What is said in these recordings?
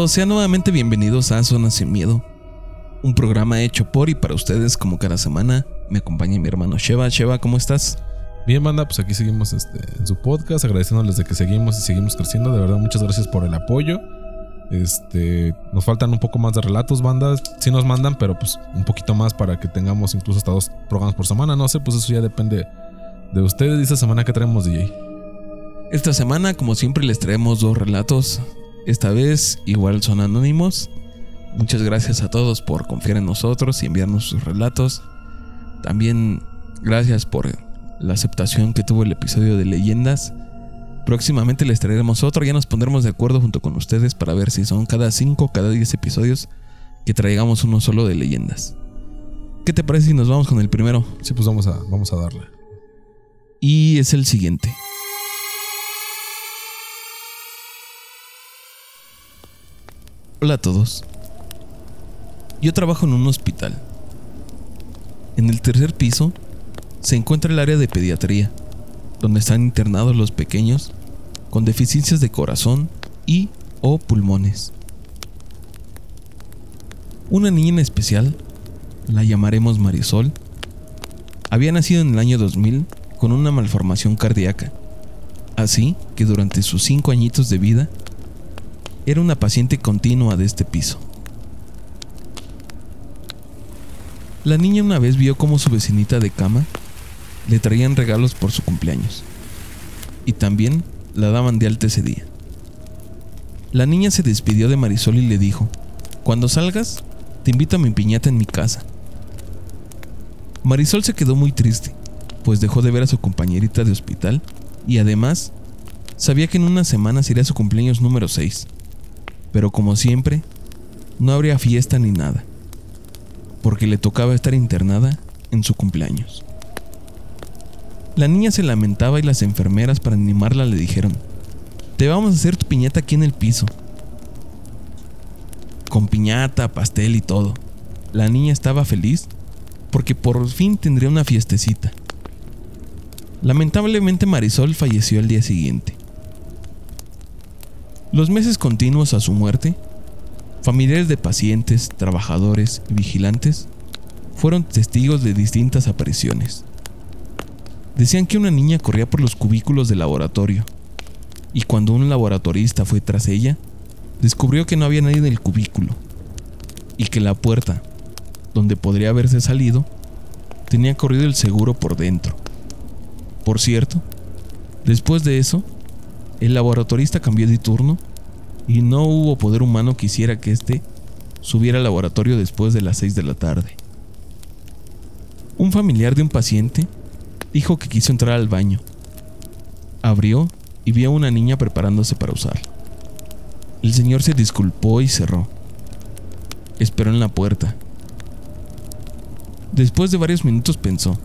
todos, sean nuevamente bienvenidos a Zona Sin Miedo, un programa hecho por y para ustedes como cada semana. Me acompaña mi hermano Sheva. Sheva, ¿cómo estás? Bien, banda, pues aquí seguimos este, en su podcast, agradeciéndoles de que seguimos y seguimos creciendo. De verdad, muchas gracias por el apoyo. Este, nos faltan un poco más de relatos, bandas. Sí nos mandan, pero pues un poquito más para que tengamos incluso hasta dos programas por semana. No sé, pues eso ya depende de ustedes. Y esta semana que traemos, DJ. Esta semana, como siempre, les traemos dos relatos. Esta vez, igual son anónimos. Muchas gracias a todos por confiar en nosotros y enviarnos sus relatos. También gracias por la aceptación que tuvo el episodio de leyendas. Próximamente les traeremos otro, ya nos pondremos de acuerdo junto con ustedes para ver si son cada 5 o cada 10 episodios que traigamos uno solo de leyendas. ¿Qué te parece si nos vamos con el primero? Sí, pues vamos a, vamos a darle. Y es el siguiente. Hola a todos. Yo trabajo en un hospital. En el tercer piso se encuentra el área de pediatría, donde están internados los pequeños con deficiencias de corazón y o pulmones. Una niña en especial, la llamaremos Marisol, había nacido en el año 2000 con una malformación cardíaca, así que durante sus cinco añitos de vida era una paciente continua de este piso. La niña una vez vio cómo su vecinita de cama le traían regalos por su cumpleaños y también la daban de alta ese día. La niña se despidió de Marisol y le dijo, cuando salgas, te invito a mi piñata en mi casa. Marisol se quedó muy triste, pues dejó de ver a su compañerita de hospital y además sabía que en una semana sería su cumpleaños número 6. Pero como siempre, no habría fiesta ni nada, porque le tocaba estar internada en su cumpleaños. La niña se lamentaba y las enfermeras para animarla le dijeron, te vamos a hacer tu piñata aquí en el piso. Con piñata, pastel y todo. La niña estaba feliz porque por fin tendría una fiestecita. Lamentablemente Marisol falleció al día siguiente. Los meses continuos a su muerte, familiares de pacientes, trabajadores y vigilantes fueron testigos de distintas apariciones. Decían que una niña corría por los cubículos del laboratorio, y cuando un laboratorista fue tras ella, descubrió que no había nadie en el cubículo, y que la puerta, donde podría haberse salido, tenía corrido el seguro por dentro. Por cierto, después de eso, el laboratorista cambió de turno y no hubo poder humano que hiciera que éste subiera al laboratorio después de las 6 de la tarde. Un familiar de un paciente dijo que quiso entrar al baño. Abrió y vio a una niña preparándose para usar. El señor se disculpó y cerró. Esperó en la puerta. Después de varios minutos pensó,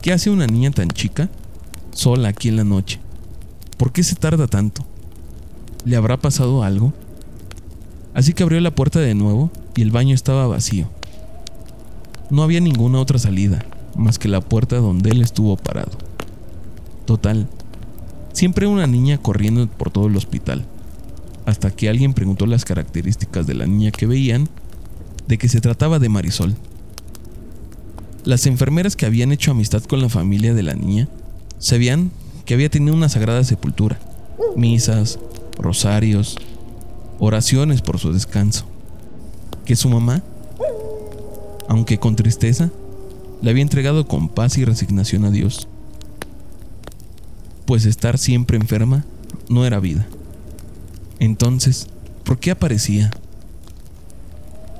¿qué hace una niña tan chica sola aquí en la noche? ¿Por qué se tarda tanto? ¿Le habrá pasado algo? Así que abrió la puerta de nuevo y el baño estaba vacío. No había ninguna otra salida más que la puerta donde él estuvo parado. Total, siempre una niña corriendo por todo el hospital, hasta que alguien preguntó las características de la niña que veían, de que se trataba de Marisol. Las enfermeras que habían hecho amistad con la familia de la niña sabían que había tenido una sagrada sepultura, misas, rosarios, oraciones por su descanso, que su mamá, aunque con tristeza, le había entregado con paz y resignación a Dios, pues estar siempre enferma no era vida. Entonces, ¿por qué aparecía?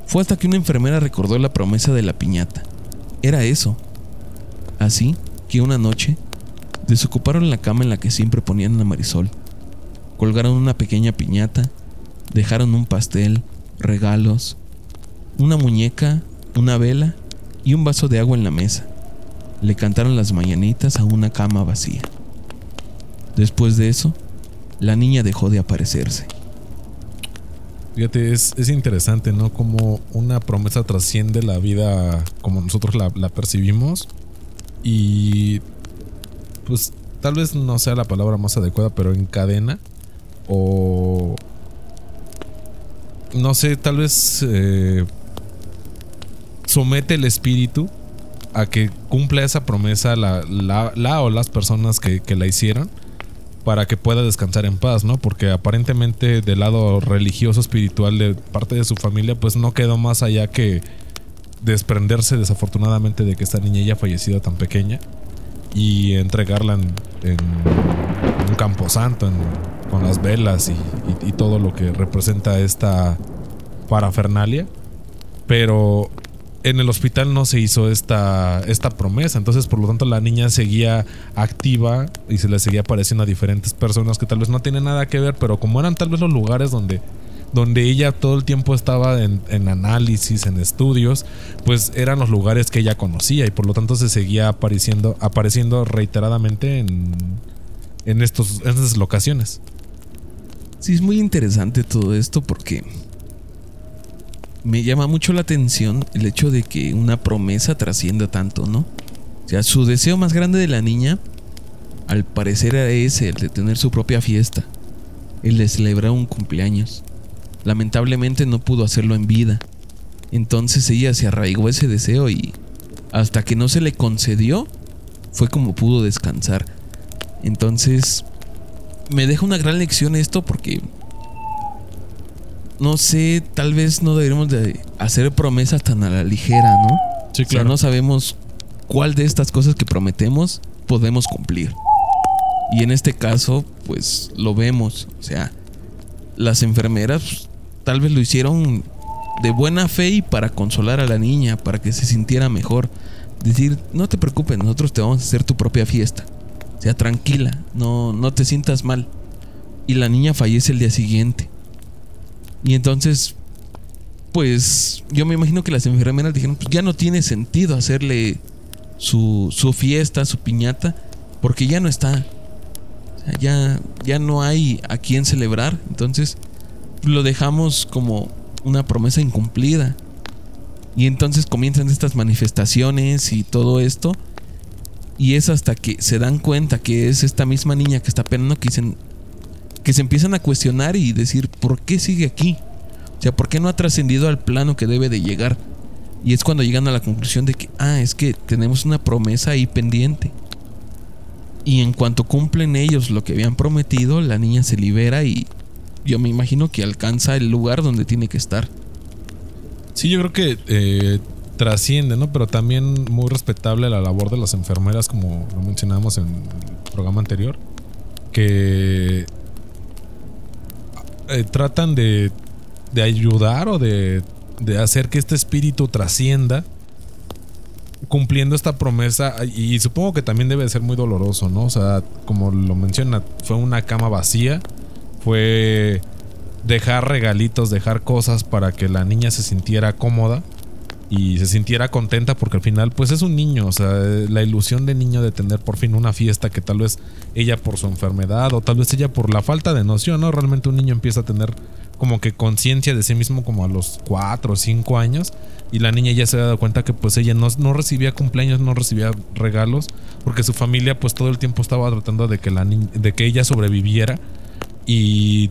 Fue hasta que una enfermera recordó la promesa de la piñata. Era eso. Así que una noche desocuparon la cama en la que siempre ponían a Marisol, colgaron una pequeña piñata, dejaron un pastel, regalos, una muñeca, una vela y un vaso de agua en la mesa. Le cantaron las mañanitas a una cama vacía. Después de eso, la niña dejó de aparecerse. Fíjate, es, interesante, ¿no? Como una promesa trasciende la vida como nosotros la, la percibimos. Y pues tal vez no sea la palabra más adecuada, pero encadena o no sé, tal vez eh, somete el espíritu a que cumpla esa promesa la, la, o las personas que, que, la hicieron para que pueda descansar en paz, ¿no? Porque aparentemente del lado religioso, espiritual de parte de su familia, pues no quedó más allá que desprenderse desafortunadamente de que esta niña haya fallecido tan pequeña y entregarla en, un camposanto con las velas y, y, todo lo que representa esta parafernalia. Pero en el hospital no se hizo esta, esta promesa. Entonces, por lo tanto, la niña seguía activa y se le seguía apareciendo a diferentes personas que tal vez no tienen nada que ver, pero como eran tal vez los lugares donde, donde ella todo el tiempo estaba en, análisis, en estudios, pues eran los lugares que ella conocía y por lo tanto se seguía apareciendo, apareciendo reiteradamente en, en, estos, estas locaciones. Sí, es muy interesante todo esto porque me llama mucho la atención el hecho de que una promesa trascienda tanto, ¿no? O sea, su deseo más grande de la niña, al parecer era ese, el de tener su propia fiesta, el de celebrar un cumpleaños. Lamentablemente no pudo hacerlo en vida. Entonces ella se arraigó ese deseo y hasta que no se le concedió, fue como pudo descansar. Entonces, me deja una gran lección esto porque no sé, tal vez no deberíamos de hacer promesas tan a la ligera, ¿no? Sí, claro. O no sabemos cuál de estas cosas que prometemos podemos cumplir. Y en este caso, pues lo vemos. O sea, las enfermeras pues, tal vez lo hicieron de buena fe y para consolar a la niña, para que se sintiera mejor. Decir, no te preocupes, nosotros te vamos a hacer tu propia fiesta. Sea, tranquila, no, no te sientas mal. Y la niña fallece el día siguiente. Y entonces, pues yo me imagino que las enfermeras dijeron, pues ya no tiene sentido hacerle su, su fiesta, su piñata, porque ya no está. O sea, ya, ya no hay a quien celebrar. Entonces, lo dejamos como una promesa incumplida. Y entonces comienzan estas manifestaciones y todo esto. Y es hasta que se dan cuenta que es esta misma niña que está penando que que se empiezan a cuestionar y decir, ¿por qué sigue aquí? O sea, ¿por qué no ha trascendido al plano que debe de llegar? Y es cuando llegan a la conclusión de que, ah, es que tenemos una promesa ahí pendiente. Y en cuanto cumplen ellos lo que habían prometido, la niña se libera y yo me imagino que alcanza el lugar donde tiene que estar. Sí, yo creo que eh, trasciende, ¿no? Pero también muy respetable la labor de las enfermeras, como lo mencionábamos en el programa anterior, que eh, tratan de, de, ayudar o de, de hacer que este espíritu trascienda cumpliendo esta promesa y supongo que también debe ser muy doloroso, ¿no? O sea, como lo menciona, fue una cama vacía, fue dejar regalitos, dejar cosas para que la niña se sintiera cómoda y se sintiera contenta porque al final pues es un niño, o sea, la ilusión de niño de tener por fin una fiesta que tal vez ella por su enfermedad o tal vez ella por la falta de noción, ¿no? Realmente un niño empieza a tener como que conciencia de sí mismo como a los 4 o 5 años y la niña ya se ha dado cuenta que pues ella no, no recibía cumpleaños, no recibía regalos porque su familia pues todo el tiempo estaba tratando de que, la de que ella sobreviviera y,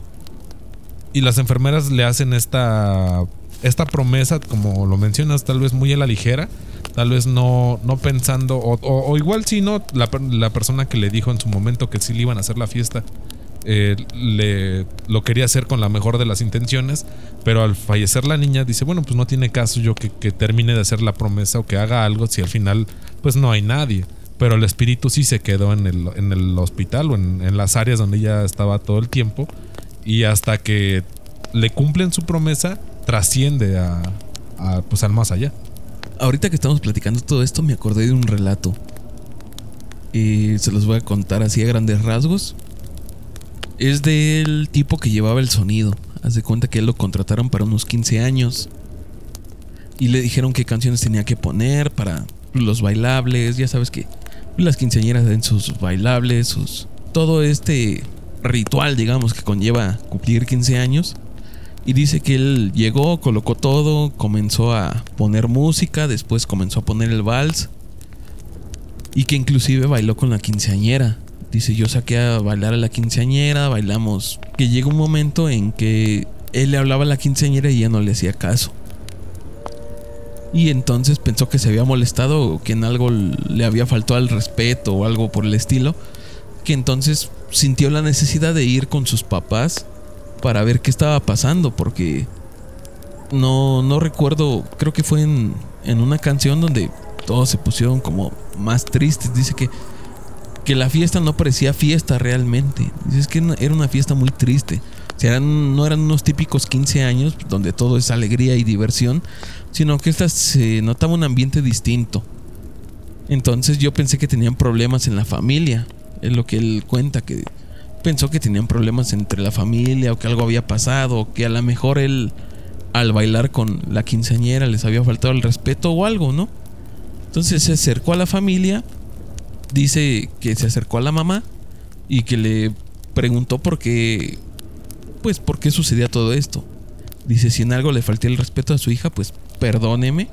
y las enfermeras le hacen esta esta promesa, como lo mencionas, tal vez muy a la ligera, tal vez no, no pensando, o, igual si no, la, la, persona que le dijo en su momento que sí le iban a hacer la fiesta, eh, le, lo quería hacer con la mejor de las intenciones, pero al fallecer la niña dice, bueno, pues no tiene caso yo que, termine de hacer la promesa o que haga algo si al final pues no hay nadie. Pero el espíritu sí se quedó en el, en el hospital o en, en las áreas donde ella estaba todo el tiempo. Y hasta que le cumplen su promesa, trasciende a, pues al más allá. Ahorita que estamos platicando todo esto me acordé de un relato. Y se los voy a contar así a grandes rasgos. Es del tipo que llevaba el sonido. Haz de cuenta que él lo contrataron para unos 15 años. Y le dijeron qué canciones tenía que poner para los bailables. Ya sabes que las quinceañeras den sus bailables, sus. Todo este ritual, digamos, que conlleva cumplir 15 años. Y dice que él llegó, colocó todo, comenzó a poner música, después comenzó a poner el vals. Y que inclusive bailó con la quinceañera. Dice, yo saqué a bailar a la quinceañera, bailamos. Que llega un momento en que él le hablaba a la quinceañera y ella no le hacía caso. Y entonces pensó que se había molestado o que en algo le había faltado al respeto o algo por el estilo. Que entonces sintió la necesidad de ir con sus papás para ver qué estaba pasando. Porque no, no recuerdo, creo que fue en, en una canción donde todos se pusieron como más tristes. Dice que, que la fiesta no parecía fiesta realmente. Dice que era una fiesta muy triste. No eran unos típicos 15 años donde todo es alegría y diversión, sino que esta se notaba un ambiente distinto. Entonces yo pensé que tenían problemas en la familia, es lo que él cuenta, que pensó que tenían problemas entre la familia o que algo había pasado, o que a lo mejor él al bailar con la quinceañera les había faltado el respeto o algo, ¿no? Entonces se acercó a la familia, dice que se acercó a la mamá y que le preguntó por qué, pues, por qué sucedía todo esto. Dice, si en algo le falté el respeto a su hija, pues perdóneme.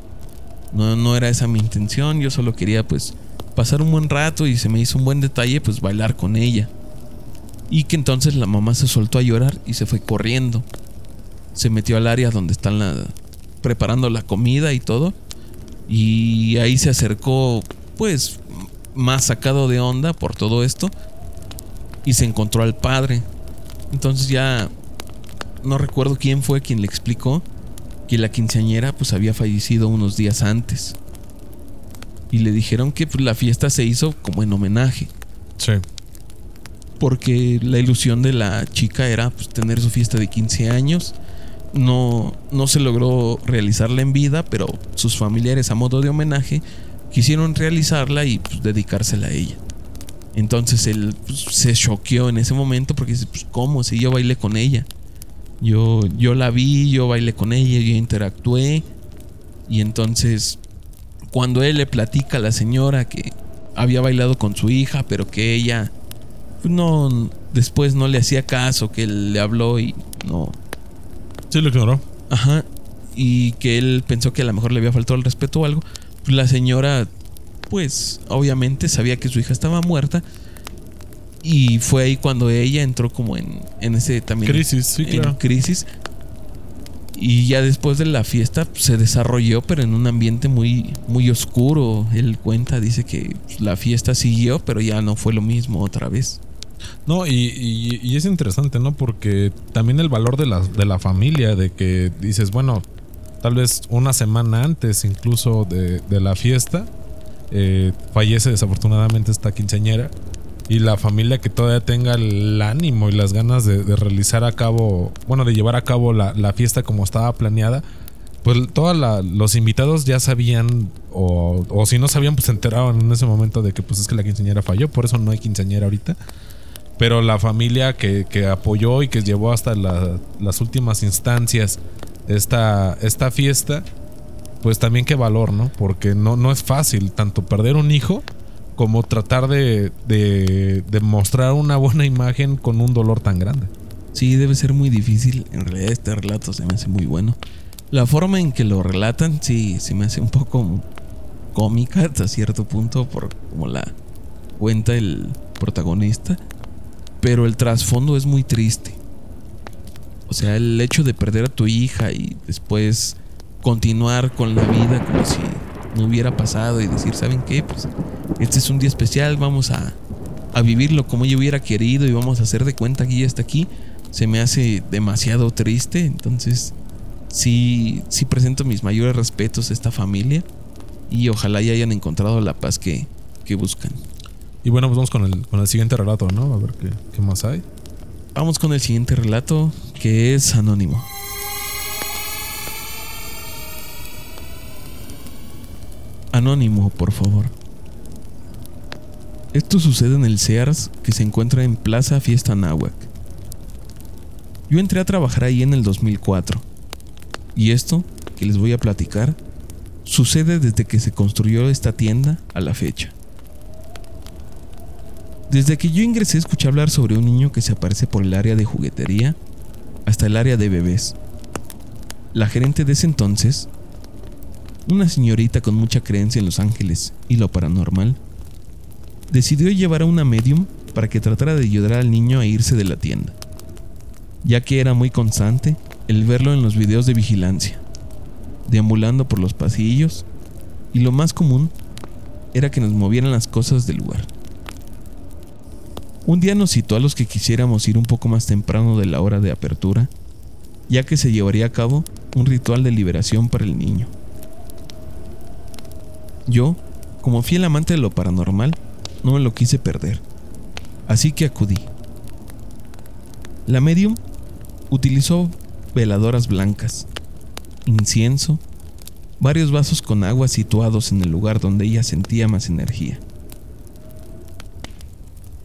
No, no era esa mi intención. Yo solo quería pues pasar un buen rato y se me hizo un buen detalle pues bailar con ella. Y que entonces la mamá se soltó a llorar y se fue corriendo. Se metió al área donde están la, preparando la comida y todo. Y ahí se acercó pues más sacado de onda por todo esto. Y se encontró al padre. Entonces ya no recuerdo quién fue quien le explicó que la quinceañera pues había fallecido unos días antes. Y le dijeron que pues, la fiesta se hizo como en homenaje. Sí. Porque la ilusión de la chica era pues, tener su fiesta de 15 años. No, no se logró realizarla en vida, pero sus familiares a modo de homenaje quisieron realizarla y pues, dedicársela a ella. Entonces él pues, se choqueó en ese momento porque dice, pues ¿cómo? Si yo bailé con ella. Yo, yo la vi, yo bailé con ella, yo interactué. Y entonces, cuando él le platica a la señora que había bailado con su hija, pero que ella pues, no después no le hacía caso, que él le habló y no. Sí, lo ignoró. Ajá. Y que él pensó que a lo mejor le había faltado el respeto o algo. Pues la señora, pues, obviamente sabía que su hija estaba muerta y fue ahí cuando ella entró como en, en ese también. Crisis, sí, en crisis. Y ya después de la fiesta pues, se desarrolló, pero en un ambiente muy, muy oscuro. Él cuenta, dice que la fiesta siguió, pero ya no fue lo mismo otra vez. No, y, y, es interesante, ¿no? Porque también el valor de la, de la familia, de que dices, bueno, tal vez una semana antes incluso de, de la fiesta, eh, fallece desafortunadamente esta quinceañera y la familia que todavía tenga el ánimo y las ganas de, realizar a cabo, bueno, de llevar a cabo la, fiesta como estaba planeada, pues todos los invitados ya sabían, o, o, si no sabían, pues se enteraban en ese momento de que pues es que la quinceañera falló, por eso no hay quinceañera ahorita. Pero la familia que, que apoyó y que llevó hasta las últimas instancias esta, esta fiesta, pues también qué valor, ¿no? Porque no, no es fácil tanto perder un hijo como tratar de, de, mostrar una buena imagen con un dolor tan grande. Sí, debe ser muy difícil. En realidad este relato se me hace muy bueno. La forma en que lo relatan, sí, se me hace un poco cómica hasta cierto punto por como la cuenta el protagonista. Pero el trasfondo es muy triste. O sea, el hecho de perder a tu hija y después continuar con la vida como si no hubiera pasado y decir, ¿saben qué? Pues este es un día especial, vamos a, a vivirlo como yo hubiera querido y vamos a hacer de cuenta que ya está aquí, se me hace demasiado triste. Entonces, sí, sí presento mis mayores respetos a esta familia y ojalá ya hayan encontrado la paz que, que buscan. Y bueno, pues vamos con el, con el siguiente relato, ¿no? A ver qué, qué más hay. Vamos con el siguiente relato, que es anónimo. Anónimo, por favor. Esto sucede en el Sears que se encuentra en Plaza Fiesta Náhuac. Yo entré a trabajar ahí en el 2004. Y esto, que les voy a platicar, sucede desde que se construyó esta tienda a la fecha. Desde que yo ingresé escuché hablar sobre un niño que se aparece por el área de juguetería hasta el área de bebés. La gerente de ese entonces, una señorita con mucha creencia en los ángeles y lo paranormal, decidió llevar a una medium para que tratara de ayudar al niño a irse de la tienda, ya que era muy constante el verlo en los videos de vigilancia, deambulando por los pasillos, y lo más común era que nos movieran las cosas del lugar. Un día nos citó a los que quisiéramos ir un poco más temprano de la hora de apertura, ya que se llevaría a cabo un ritual de liberación para el niño. Yo, como fiel amante de lo paranormal, no me lo quise perder, así que acudí. La medium utilizó veladoras blancas, incienso, varios vasos con agua situados en el lugar donde ella sentía más energía.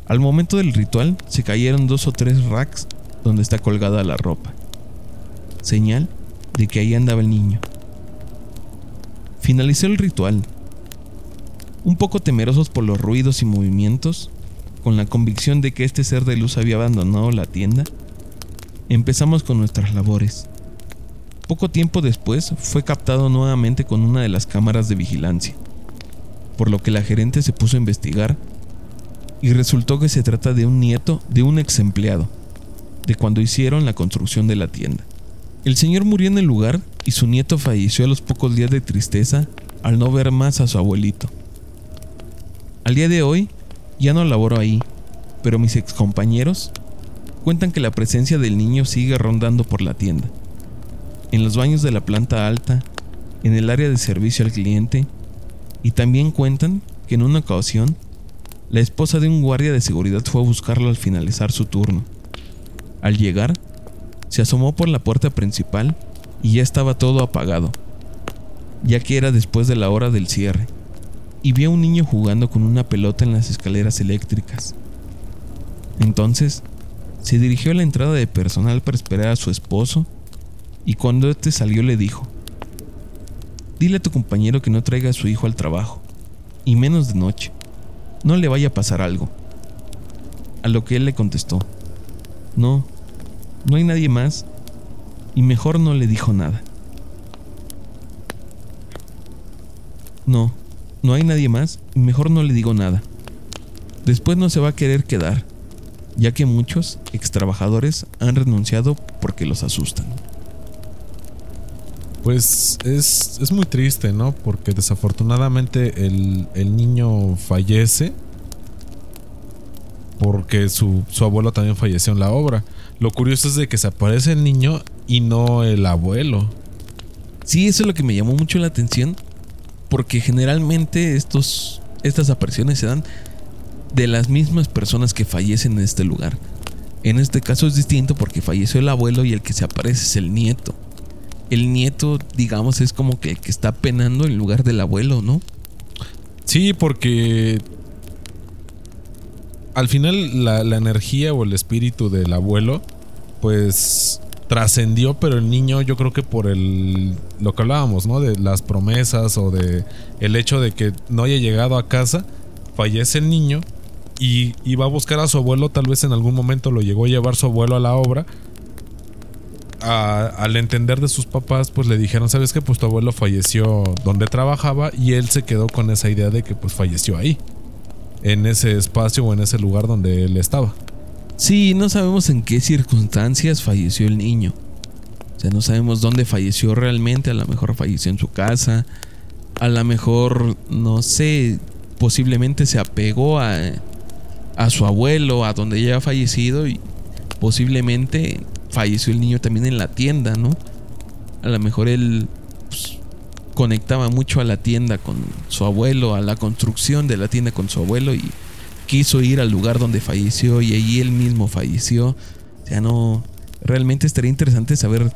Al momento del ritual se cayeron dos o tres racks donde está colgada la ropa, señal de que ahí andaba el niño. Finalizó el ritual, un poco temerosos por los ruidos y movimientos, con la convicción de que este ser de luz había abandonado la tienda, empezamos con nuestras labores. Poco tiempo después fue captado nuevamente con una de las cámaras de vigilancia, por lo que la gerente se puso a investigar y resultó que se trata de un nieto de un ex empleado, de cuando hicieron la construcción de la tienda. El señor murió en el lugar y su nieto falleció a los pocos días de tristeza al no ver más a su abuelito. Al día de hoy ya no laboro ahí, pero mis excompañeros cuentan que la presencia del niño sigue rondando por la tienda. En los baños de la planta alta, en el área de servicio al cliente, y también cuentan que en una ocasión, la esposa de un guardia de seguridad fue a buscarlo al finalizar su turno. Al llegar, se asomó por la puerta principal y ya estaba todo apagado, ya que era después de la hora del cierre, y vio a un niño jugando con una pelota en las escaleras eléctricas. Entonces, se dirigió a la entrada de personal para esperar a su esposo y cuando este salió le dijo, dile a tu compañero que no traiga a su hijo al trabajo, y menos de noche, no le vaya a pasar algo. A lo que él le contestó, no, no hay nadie más, y mejor no le dijo nada. No, no hay nadie más, y mejor no le digo nada. Después no se va a querer quedar, ya que muchos ex trabajadores han renunciado porque los asustan. Pues es, es muy triste, ¿no? Porque desafortunadamente el, el niño fallece porque su, su, abuelo también falleció en la obra. Lo curioso es de que se aparece el niño y no el abuelo. Sí, eso es lo que me llamó mucho la atención. Porque generalmente estos, estas apariciones se dan de las mismas personas que fallecen en este lugar. En este caso es distinto porque falleció el abuelo y el que se aparece es el nieto. El nieto, digamos, es como que el que está penando en lugar del abuelo, ¿no? Sí, porque al final la, la energía o el espíritu del abuelo, pues trascendió, pero el niño yo creo que por el lo que hablábamos, ¿no? De las promesas o de el hecho de que no haya llegado a casa, fallece el niño y iba a buscar a su abuelo, tal vez en algún momento lo llegó a llevar su abuelo a la obra. al entender de sus papás, pues le dijeron, ¿sabes qué? Pues tu abuelo falleció donde trabajaba y él se quedó con esa idea de que pues falleció ahí, en ese espacio o en ese lugar donde él estaba. Sí, no sabemos en qué circunstancias falleció el niño. O sea, no sabemos dónde falleció realmente, a lo mejor falleció en su casa, a lo mejor, no sé, posiblemente se apegó a, a su abuelo, a donde ya ha fallecido y posiblemente falleció el niño también en la tienda, ¿no? A lo mejor él pues, conectaba mucho a la tienda con su abuelo, a la construcción de la tienda con su abuelo y quiso ir al lugar donde falleció y allí él mismo falleció. O sea, no, realmente estaría interesante saber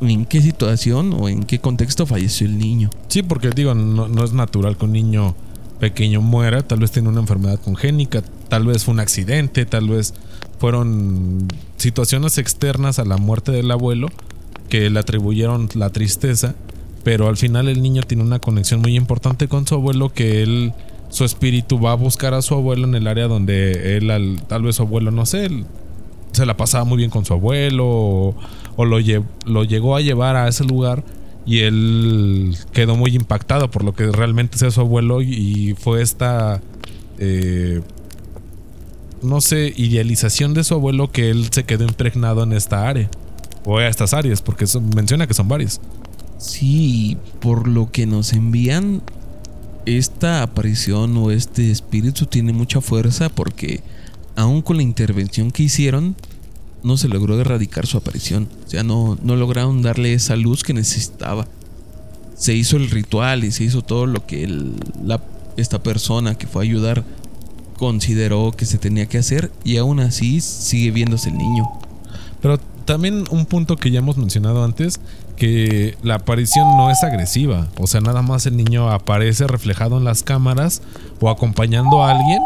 en qué situación o en qué contexto falleció el niño. Sí, porque digo, no, no es natural que un niño pequeño muera, tal vez tiene una enfermedad congénica, tal vez fue un accidente, tal vez fueron situaciones externas a la muerte del abuelo que le atribuyeron la tristeza, pero al final el niño tiene una conexión muy importante con su abuelo que él su espíritu va a buscar a su abuelo en el área donde él tal vez su abuelo no sé, se la pasaba muy bien con su abuelo o, lo, lo llegó a llevar a ese lugar y él quedó muy impactado por lo que realmente sea su abuelo y fue esta eh, no sé idealización de su abuelo que él se quedó impregnado en esta área O a estas áreas, porque menciona que son varias. Sí, por lo que nos envían, esta aparición o este espíritu tiene mucha fuerza porque aún con la intervención que hicieron, no se logró erradicar su aparición. O sea, no, no lograron darle esa luz que necesitaba. Se hizo el ritual y se hizo todo lo que la, esta persona que fue a ayudar consideró que se tenía que hacer y aún así sigue viéndose el niño. Pero también un punto que ya hemos mencionado antes, que la aparición no es agresiva. O sea, nada más el niño aparece reflejado en las cámaras o acompañando a alguien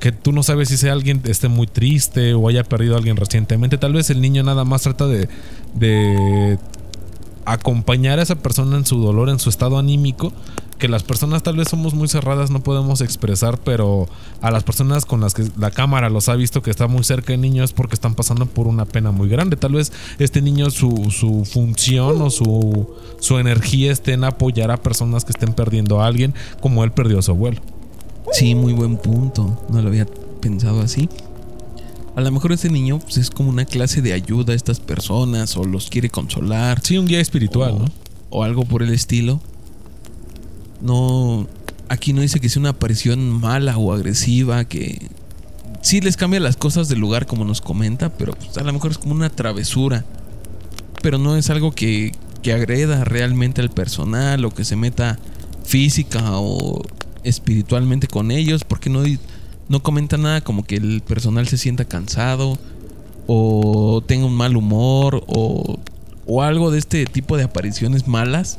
que tú no sabes si ese alguien esté muy triste o haya perdido a alguien recientemente. Tal vez el niño nada más trata de, de acompañar a esa persona en su dolor, en su estado anímico, que las personas tal vez somos muy cerradas, no podemos expresar, pero a las personas con las que la cámara los ha visto que está muy cerca de niños es porque están pasando por una pena muy grande. Tal vez este niño, su, su función o su, su energía esté en apoyar a personas que estén perdiendo a alguien, como él perdió a su abuelo. Sí, muy buen punto. No lo había pensado así. A lo mejor ese niño pues, es como una clase de ayuda a estas personas o los quiere consolar. Sí, un guía espiritual, ¿no? O algo por el estilo. No. Aquí no dice que sea una aparición mala o agresiva, que sí les cambia las cosas del lugar como nos comenta, pero pues, a lo mejor es como una travesura. Pero no es algo que, que agreda realmente al personal o que se meta física o espiritualmente con ellos, porque no, no comenta nada como que el personal se sienta cansado o tenga un mal humor o, o algo de este tipo de apariciones malas,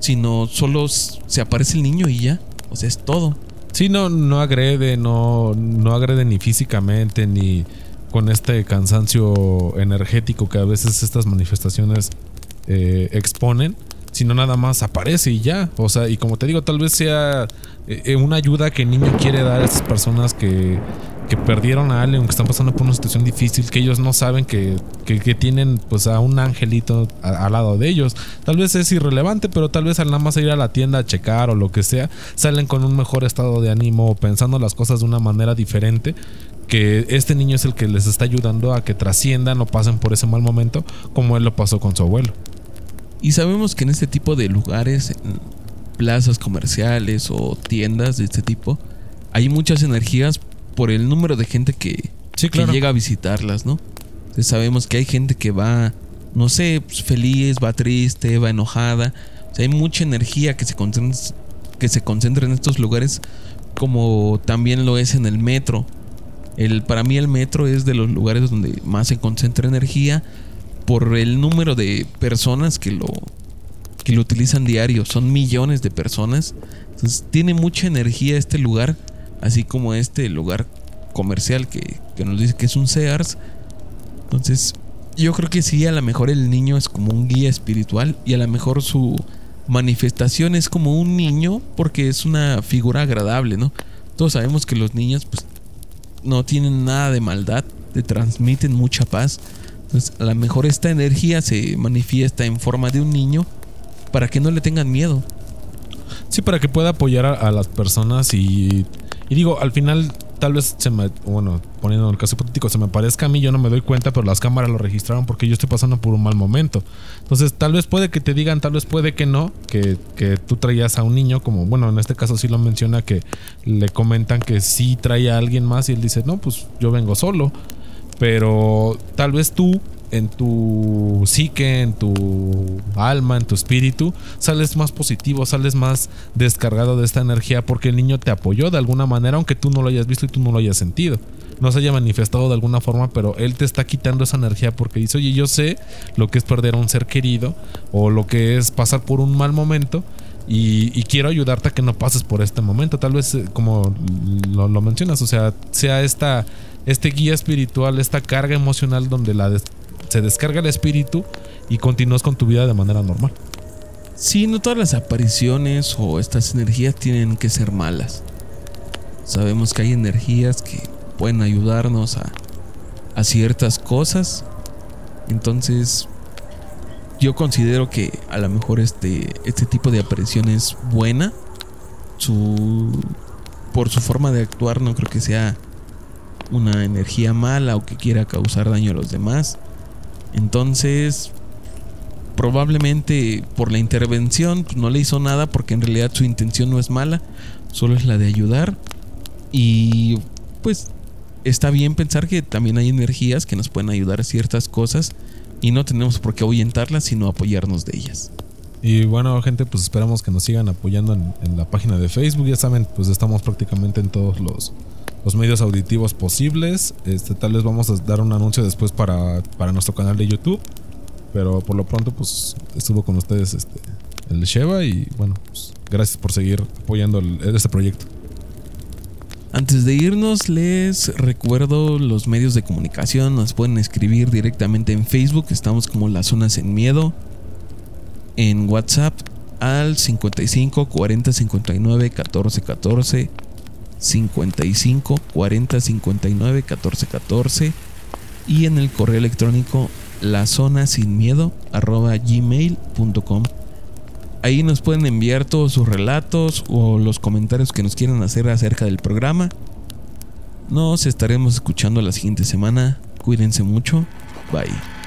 sino solo se aparece el niño y ya, o sea, es todo. Sí, no, no agrede, no, no agrede ni físicamente, ni con este cansancio energético que a veces estas manifestaciones eh, exponen sino nada más aparece y ya. O sea, y como te digo, tal vez sea eh, una ayuda que el niño quiere dar a esas personas que, que perdieron a alguien, que están pasando por una situación difícil, que ellos no saben que, que, tienen pues a un angelito al lado de ellos. Tal vez es irrelevante, pero tal vez al nada más ir a la tienda a checar o lo que sea, salen con un mejor estado de ánimo, pensando las cosas de una manera diferente que este niño es el que les está ayudando a que trasciendan o pasen por ese mal momento como él lo pasó con su abuelo. Y sabemos que en este tipo de lugares, en plazas comerciales o tiendas de este tipo, hay muchas energías por el número de gente que, llega a visitarlas, ¿no? Entonces sabemos que hay gente que va, no sé, pues, feliz, va triste, va enojada. O sea, hay mucha energía que se, concentra, que se concentra en estos lugares, como también lo es en el metro. El, para mí el metro es de los lugares donde más se concentra energía por el número de personas que lo, que lo utilizan diario. Son millones de personas. Entonces tiene mucha energía este lugar, así como este lugar comercial que, que nos dice que es un Sears. Entonces yo creo que sí, a lo mejor el niño es como un guía espiritual y a lo mejor su manifestación es como un niño porque es una figura agradable, ¿no? Todos sabemos que los niños pues no tienen nada de maldad, te transmiten mucha paz. Entonces, a lo mejor esta energía se manifiesta en forma de un niño para que no le tengan miedo. Sí, para que pueda apoyar a, las personas y, y, digo, al final tal vez se me, bueno, poniendo el caso hipotético, se me parezca a mí, yo no me doy cuenta, pero las cámaras lo registraron porque yo estoy pasando por un mal momento. Entonces, tal vez puede que te digan, tal vez puede que no, que, que tú traías a un niño, como, bueno, en este caso sí lo menciona, que le comentan que sí trae a alguien más y él dice, no, pues yo vengo solo. Pero tal vez tú, en tu psique, en tu alma, en tu espíritu, sales más positivo, sales más descargado de esta energía porque el niño te apoyó de alguna manera, aunque tú no lo hayas visto y tú no lo hayas sentido. No se haya manifestado de alguna forma, pero él te está quitando esa energía porque dice, oye, yo sé lo que es perder a un ser querido o lo que es pasar por un mal momento. Y, quiero ayudarte a que no pases por este momento. Tal vez, eh, como lo, lo mencionas, o sea, sea esta este guía espiritual, esta carga emocional donde la se descarga el espíritu y continúas con tu vida de manera normal. Sí, no todas las apariciones o estas energías tienen que ser malas. Sabemos que hay energías que pueden ayudarnos a, a ciertas cosas. Entonces, yo considero que a lo mejor este, este tipo de aparición es buena. Su, por su forma de actuar no creo que sea una energía mala o que quiera causar daño a los demás. Entonces, probablemente por la intervención pues, no le hizo nada porque en realidad su intención no es mala, solo es la de ayudar. Y pues está bien pensar que también hay energías que nos pueden ayudar a ciertas cosas y no tenemos por qué ahuyentarlas, sino apoyarnos de ellas. Y bueno, gente, pues esperamos que nos sigan apoyando en, la página de Facebook. Ya saben, pues estamos prácticamente en todos los, los medios auditivos posibles. Este, tal vez vamos a dar un anuncio después para, para nuestro canal de YouTube. Pero por lo pronto, pues estuvo con ustedes este, el Sheva y bueno, pues, gracias por seguir apoyando este proyecto. Antes de irnos, les recuerdo los medios de comunicación. Nos pueden escribir directamente en Facebook. Estamos como Las Zonas en Miedo. En WhatsApp al 55 40 59 14 14. 55 40 59 14 14. Y en el correo electrónico la zona sin miedo arroba gmail.com. Ahí nos pueden enviar todos sus relatos o los comentarios que nos quieran hacer acerca del programa. Nos estaremos escuchando la siguiente semana. Cuídense mucho. Bye.